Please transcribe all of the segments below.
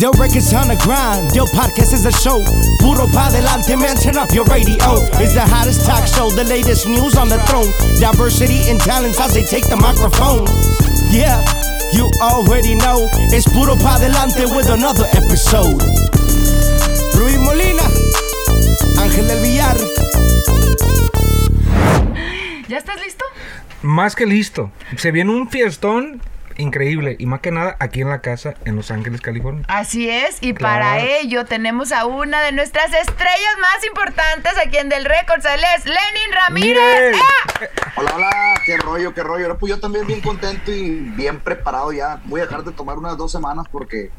Del records on the grind, Del podcast is a show. Puro pa delante, man, turn up your radio. It's the hottest talk show, the latest news on the throne. Diversity and talents as they take the microphone. Yeah, you already know. It's Puro pa delante with another episode. Luis Molina, Ángel del Villar. ¿Ya estás listo? Más que listo. Se viene un fiestón increíble y más que nada aquí en la casa en Los Ángeles, California. Así es, y Claro. para ello tenemos a una de nuestras estrellas más importantes aquí en Del Records, él es Lenin Ramírez. ¡Ah! Hola, hola, qué rollo, qué rollo. Ahora, Pues yo también bien contento y bien preparado ya. Voy a dejar de tomar unas dos semanas porque,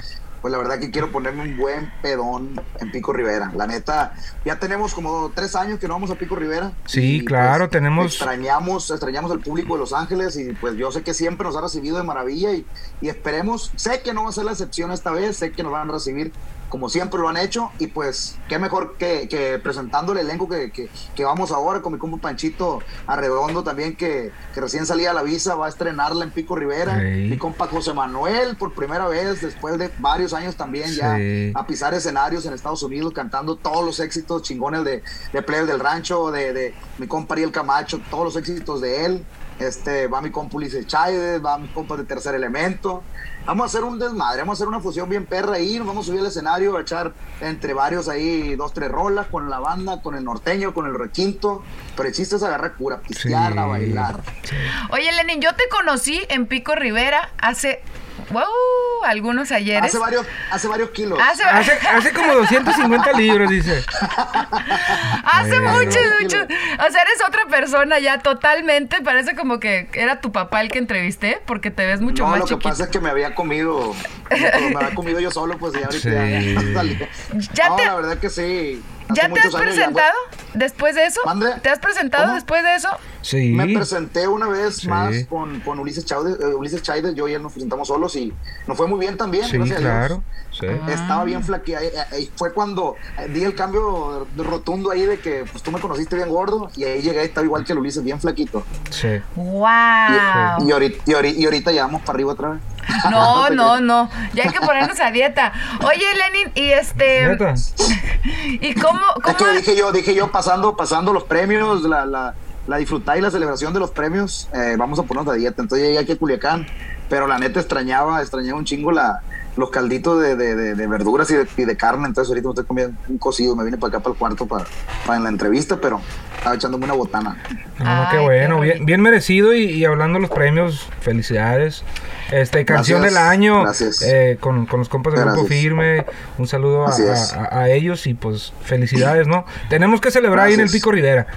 pues la verdad que quiero ponerme un buen pedón en Pico Rivera. La neta, ya tenemos como tres años que no vamos a Pico Rivera. Sí, Y, claro, pues, tenemos- Extrañamos, extrañamos al público de Los Ángeles y pues yo sé que siempre nos ha recibido de maravilla y, y esperemos, sé que no va a ser la excepción esta vez, sé que nos van a recibir como siempre lo han hecho y pues qué mejor que, que presentando el elenco que, que- que vamos ahora con mi compa Panchito Arredondo también que, que recién salía a la visa, va a estrenarla en Pico Rivera, Sí. mi compa José Manuel por primera vez después de varios años también ya a pisar escenarios en Estados Unidos cantando todos los éxitos chingones de, de Players del Rancho, de, de mi compa Ariel Camacho, todos los éxitos de él. Este, va mi compa Ulises Chávez, va mi compa de Tercer Elemento. Vamos a hacer un desmadre, vamos a hacer una fusión bien perra ahí, nos vamos a subir al escenario, a echar entre varios ahí dos, tres rolas con la banda, con el norteño, con el requinto. Pero el chiste es agarrar cura, pistear, Sí. a bailar. Oye, Lenin, yo te conocí en Pico Rivera hace, wow, algunos ayeres. Hace varios, hace varios kilos. Hace, Hace, hace como 250 libros, dice. hace Eh. mucho, Tranquilo. mucho. O sea, eres otra persona ya totalmente. Parece como que era tu papá el que entrevisté, porque te ves mucho no, más lo que chiquito. pasa es que me había comido, me había comido yo solo, pues y ahorita ya, Sí. ya. Ya no, te- la verdad que sí. ¿Ya te has presentado después de eso? ¿Te has presentado ¿Cómo? después de eso? Sí. Me presenté una vez Sí. más con, con Ulises Chávez, eh, Ulises Chávez, yo y él nos presentamos solos y nos fue muy bien también, Sí, gracias a Dios. claro. Sí. Estaba bien flaqueado. eh, eh, Fue cuando di el cambio rotundo ahí de que pues, tú me conociste bien gordo y ahí llegué y estaba igual que el Ulises, bien flaquito. Sí. Y, ¡Wow! y ahorita, y, ahorita, y ahorita ya vamos para arriba otra vez. No, no, no. Ya hay que ponernos a dieta. Oye, Lenin, y este. ¿Neta? ¿Y cómo.? Es cómo que dije yo, dije yo pasando, pasando los premios, la, la, la disfrutar y la celebración de los premios, eh, vamos a ponernos a dieta. Entonces llegué aquí a Culiacán, pero la neta extrañaba, extrañaba un chingo la, los calditos de, de, de- de verduras y de, y de carne. Entonces ahorita me estoy comiendo un cocido, me vine para acá para el cuarto para, para en la entrevista, pero estaba echándome una botana. No, qué bueno, qué bien, bonito. bien merecido y, y hablando de los premios, felicidades. Este, canción Gracias, del año gracias. eh, con, con los compas del grupo firme, un saludo a, a- a ellos y pues felicidades, ¿no? Tenemos que celebrar ahí en el. Pico Rivera.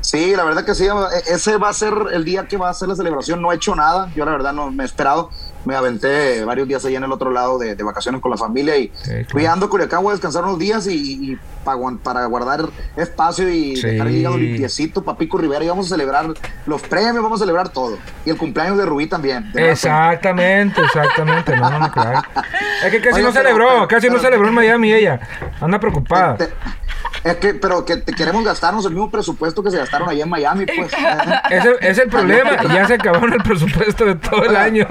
Sí, la verdad que sí, e- ese va a ser el día que va a ser la celebración. No he hecho nada, yo la verdad no me he esperado. Me aventé varios días allá en el otro lado de, de vacaciones con la familia y Sí, claro. fui ando a Culiacán, voy a descansar unos días y, y para, para guardar espacio y Sí. dejar el hígado limpiecito para Pico Rivera y vamos a celebrar los premios, vamos a celebrar todo. Y el cumpleaños de Rubí también. de Exactamente, exactamente. No, no, no, claro. Es que casi no pero- celebró, pero- casi no pero- celebró en Miami ella. Anda preocupada. Te- Es que, pero que te queremos gastarnos el mismo presupuesto que se gastaron allá en Miami, pues. Ese es el problema, ya se acabaron el presupuesto de todo el año.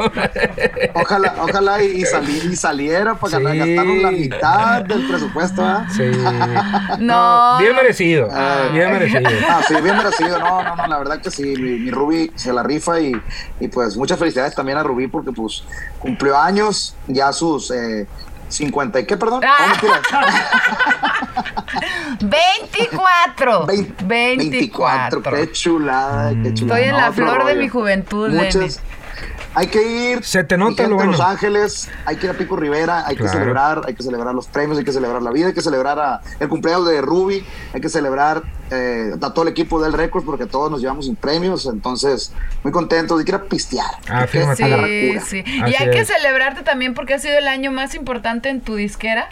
Ojalá, ojalá y, y sali- y saliera para Sí. gastarnos la mitad del presupuesto, ¿ah? Sí. No. Bien merecido, Ah. bien merecido. Ah, sí, bien merecido. No, no, no, la verdad que sí. Mi, mi Ruby se la rifa y, y pues muchas felicidades también a Rubí porque pues cumplió años, ya sus eh, 50 y qué, perdón. Ah. Oh, mentira. 24. Vein- 24. Qué chulada, qué chulada. Estoy en No, la flor de mi juventud. Muchas. Hay que ir. Se te nota lo de Los. Ángeles, hay que ir a Pico Rivera, hay Claro. que celebrar, hay que celebrar los premios, hay que celebrar la vida, hay que celebrar a- el cumpleaños de Ruby, hay que celebrar eh, a todo el equipo del Record porque todos nos llevamos sin premios, entonces muy contentos, hay que ir a pistear. Ah, que Sí, sí. Y hay que celebrarte también porque ha sido el año más importante en tu disquera.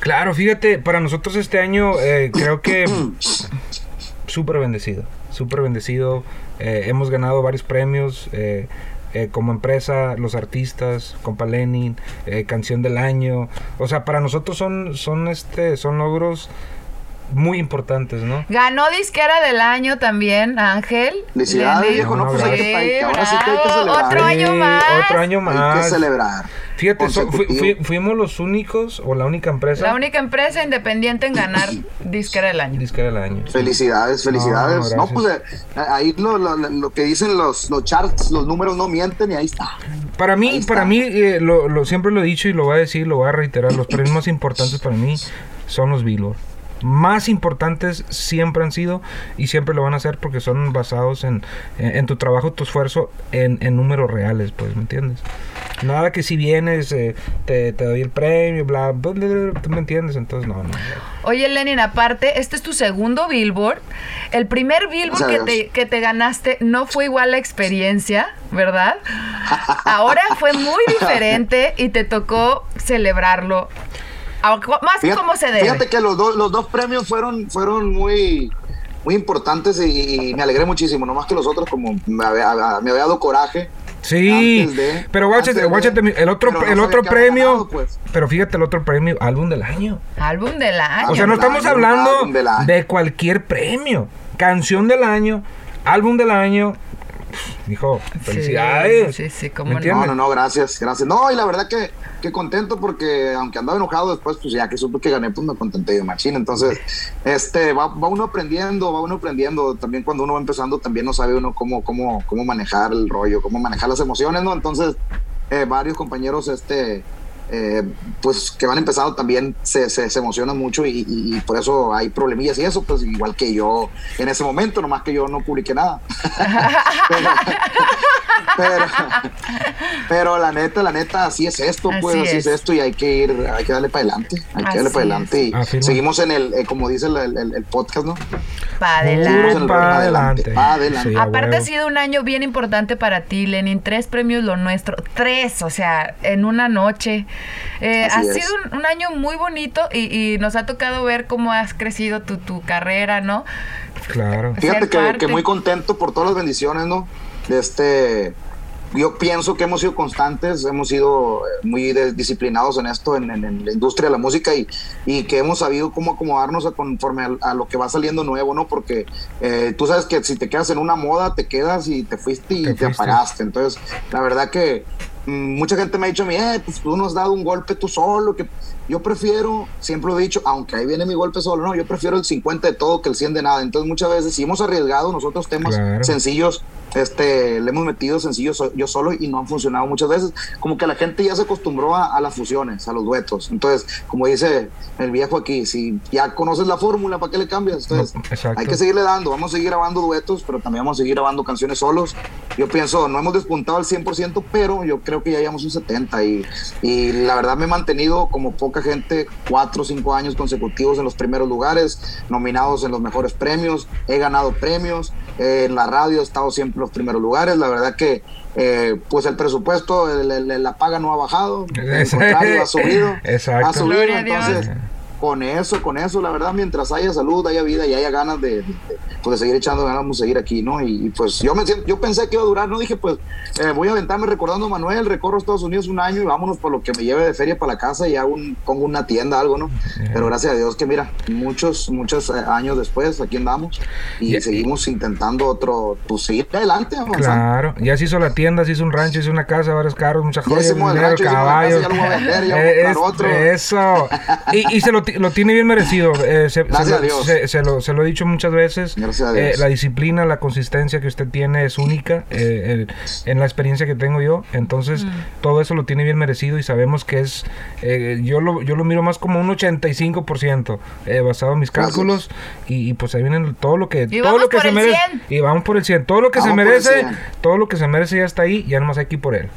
Claro, fíjate, para nosotros este año eh, creo que súper bendecido, súper bendecido. Eh, hemos ganado varios premios eh, eh, como empresa, los artistas, compa Lenin, eh, canción del año. O sea, para nosotros son, son, este, son logros muy importantes, ¿no? Ganó disquera del año también, Ángel. Felicidades, viejo, no, No, pues hay que, hay ahora sí que hay que celebrar. Otro Sí, año más. Otro año Hay más. que celebrar. Fíjate, so- fu- fui- fuimos los únicos o la única empresa La única empresa independiente en ganar disquera del año. disquera del año. Felicidades, felicidades. No, No, gracias. pues eh, ahí lo, lo- lo que dicen los, los charts, los números no mienten y ahí está. Para mí, está. para mí eh, lo, lo- siempre lo he dicho y lo voy a decir, lo voy a reiterar, los premios más importantes para mí son los Billboard. Más importantes siempre han sido y siempre lo van a ser porque son basados en, en, en tu trabajo, tu esfuerzo, en, en números reales, pues, ¿me entiendes? Nada que si vienes, eh, te, te doy el premio, bla, bla, bla, bla, ¿tú me entiendes? Entonces, no, no. Oye, Lenin, aparte, este es tu segundo Billboard. El primer Billboard que te, que te ganaste no fue igual la experiencia, ¿verdad? Ahora fue muy diferente y te tocó celebrarlo. Más Fíjate, como se debe. fíjate que los dos, los dos premios fueron, fueron muy, muy importantes y, y me alegré muchísimo. Nomás que los otros, como me había, me había dado coraje. Sí, de- pero guáchate, el otro, no el otro premio, ganado, pues. pero fíjate el otro premio, álbum del año. Álbum del año. O sea, no del estamos año, hablando de cualquier premio. Canción del año, álbum del año. Dijo, felicidades. Sí, sí, cómo ¿Me no. No, no, no, gracias, gracias. No, y la verdad que, que contento porque aunque andaba enojado después, pues ya que supe que gané, pues me contenté de machín. Entonces, este, va, va uno aprendiendo, va uno aprendiendo. También cuando uno va empezando, también no sabe uno cómo, cómo, cómo manejar el rollo, cómo manejar las emociones, ¿no? Entonces, eh, varios compañeros, este, eh, pues que van empezando también se, se, se emocionan mucho y, y- y por eso hay problemillas y eso, pues igual que yo en ese momento, nomás que yo no publiqué nada. pero, pero, pero la neta, la neta, así es esto, pues Así así, es. es. esto y hay que ir, hay que darle para adelante, hay que darle para adelante y Afirmo. seguimos en el, eh, como dice el, el- el podcast, ¿no? Pa' Puro adelante. pa' adelante. Pa' adelante. Sí, a Aparte huevo. ha sido un año bien importante para ti, Lenin. Tres premios lo nuestro. Tres, o sea, en una noche. Eh, ha es. sido un, un año muy bonito y, y nos ha tocado ver cómo has crecido tu, tu carrera, ¿no? Claro. Fíjate que muy contento por todas las bendiciones, ¿no? De este, yo pienso que hemos sido constantes, hemos sido eh, muy disciplinados en esto, en, en- en la industria de la música y, y que hemos sabido cómo acomodarnos a conforme a, a lo que va saliendo nuevo, ¿no? Porque eh, tú sabes que si te quedas en una moda, te quedas y te fuiste y Te te, apagaste. Entonces, la verdad que mm, mucha gente me ha dicho a mí, eh, pues tú nos has dado un golpe tú solo, que yo prefiero, siempre lo he dicho, aunque ahí viene mi golpe solo, no, yo prefiero el 50 de todo que el 100 de nada. Entonces muchas veces si hemos arriesgado nosotros temas Claro. sencillos, este, le hemos metido sencillos yo solo y no han funcionado muchas veces. Como que la gente ya se acostumbró a, a las fusiones, a los duetos. Entonces, como dice el viejo aquí, si ya conoces la fórmula, ¿para qué le cambias? Entonces, No, hay que seguirle dando, vamos a seguir grabando duetos, pero también vamos a seguir grabando canciones solos. Yo pienso, no hemos despuntado al 100%, pero yo creo que ya llevamos un 70% y, y la verdad me he mantenido como poca gente, cuatro o cinco años consecutivos en los primeros lugares, nominados en los mejores premios, he ganado premios, eh, en la radio he estado siempre en los primeros lugares, la verdad que eh, pues el presupuesto, el- el- la paga no ha bajado, al contrario, ha subido, Exacto. ha subido, entonces con eso, con eso, la verdad, mientras haya salud, haya vida y haya ganas de, de- pues, de seguir echando ganas, vamos a seguir aquí, ¿no? Y, y, pues yo me yo pensé que iba a durar, ¿no? Dije, pues eh, voy a aventarme recordando a Manuel, recorro Estados Unidos un año y vámonos por lo que me lleve de feria para la casa y hago un, pongo una tienda, algo, ¿no? Pero gracias a Dios que mira, muchos, muchos eh, años después, aquí andamos y seguimos intentando otro, pues seguir adelante, avanzando. Claro, ya se hizo la tienda, se hizo un rancho, se hizo una casa, varios carros, muchas Ya joyas, dinero, caballos. casa, ya lo voy a vender, ya voy a comprar es- otro. Eso. Y, y se lo, lo tiene bien merecido. eh, se, Gracias se a Dios. se- se lo, se lo he dicho muchas veces. Gracias a eh, Dios. la disciplina, la consistencia que usted tiene es única eh, el- en la experiencia que tengo yo. Entonces, Mm. todo eso lo tiene bien merecido y sabemos que es. eh, yo, lo, yo lo miro más como un 85% eh, basado en mis Gracias. cálculos. Y, y, pues ahí viene todo lo que, Y todo vamos lo que por se merece. 100. Y vamos por el 100. Todo lo que se Vamos el merece, 100. todo lo que se merece ya está ahí, ya nomás hay que ir por él.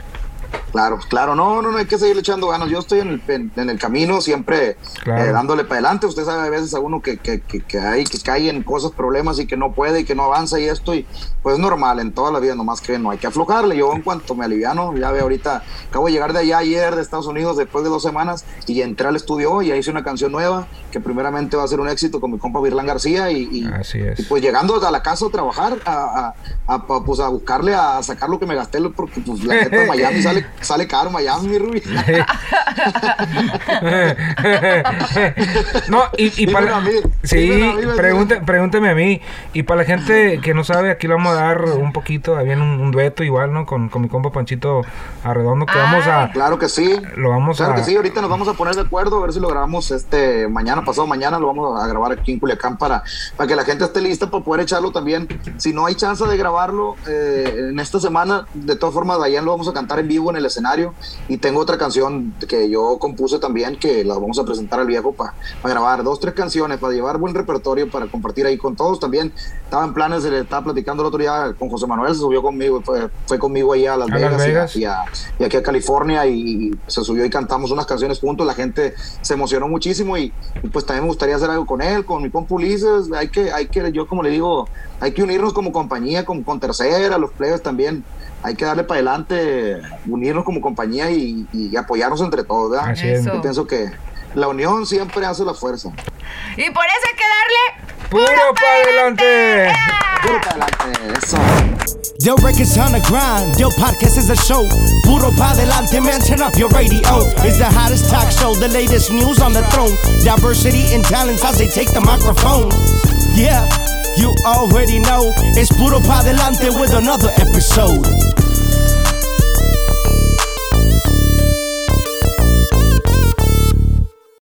Claro, claro, no, no, no hay que seguir echando ganas. Yo estoy en el, en, en el camino, siempre Claro. eh, dándole para adelante. Usted sabe a veces a uno que, que, que, que hay, que cae en cosas, problemas y que no puede y que no avanza y esto, y pues es normal en toda la vida, nomás que no hay que aflojarle. Yo en cuanto me aliviano, ya ve ahorita, acabo de llegar de allá ayer de Estados Unidos después de dos semanas y entré al estudio hoy hice una canción nueva que primeramente va a ser un éxito con mi compa Virlán García y, y- Así es. y pues llegando a la casa a trabajar, a, a- a- pues a buscarle a sacar lo que me gasté, porque pues la neta Miami sale sale caro Miami, mi Rubí. no, y, y para a mí, Sí, a mí, pregunte- pregúnteme a mí. Y para la gente que no sabe, aquí le vamos a dar un poquito, había un, un dueto igual, ¿no? Con, con mi compa Panchito Arredondo, que vamos a... Claro que sí. Lo vamos claro a- que sí, ahorita nos vamos a poner de acuerdo, a ver si lo grabamos este mañana, pasado mañana, lo vamos a grabar aquí en Culiacán para, para que la gente esté lista para poder echarlo también. Si no hay chance de grabarlo eh, en esta semana, de todas formas, Dayan lo vamos a cantar en vivo en el escenario. Y tengo otra canción que yo compuse también, que la vamos a presentar al viejo para grabar. Dos, tres canciones, para llevar buen repertorio, para compartir ahí con todos también. Estaba en planes, se le estaba platicando el otro día con José Manuel, se subió conmigo, fue, fue conmigo ahí a Las A Las Vegas, y a- Vegas. y a- y aquí a California y se subió y cantamos unas canciones juntos, la gente se emocionó muchísimo y, y pues también me gustaría hacer algo con él, con mi compa Ulises, hay que, hay que, yo como le digo, hay que unirnos como compañía, como con tercera, los players también, hay que darle para adelante, unirnos como compañía y, y apoyarnos entre todos, ¿verdad? Así es. Yo pienso que la unión siempre hace la fuerza. Y por eso hay que darle ¡Puro para adelante! Puro para adelante, eso. Yo records on the grind, yo podcast is a show. Puro pa delante, man, turn up your radio. It's the hottest talk show, the latest news on the throne. Diversity and talents as they take the microphone. Yeah, you already know. It's Puro pa delante with another episode.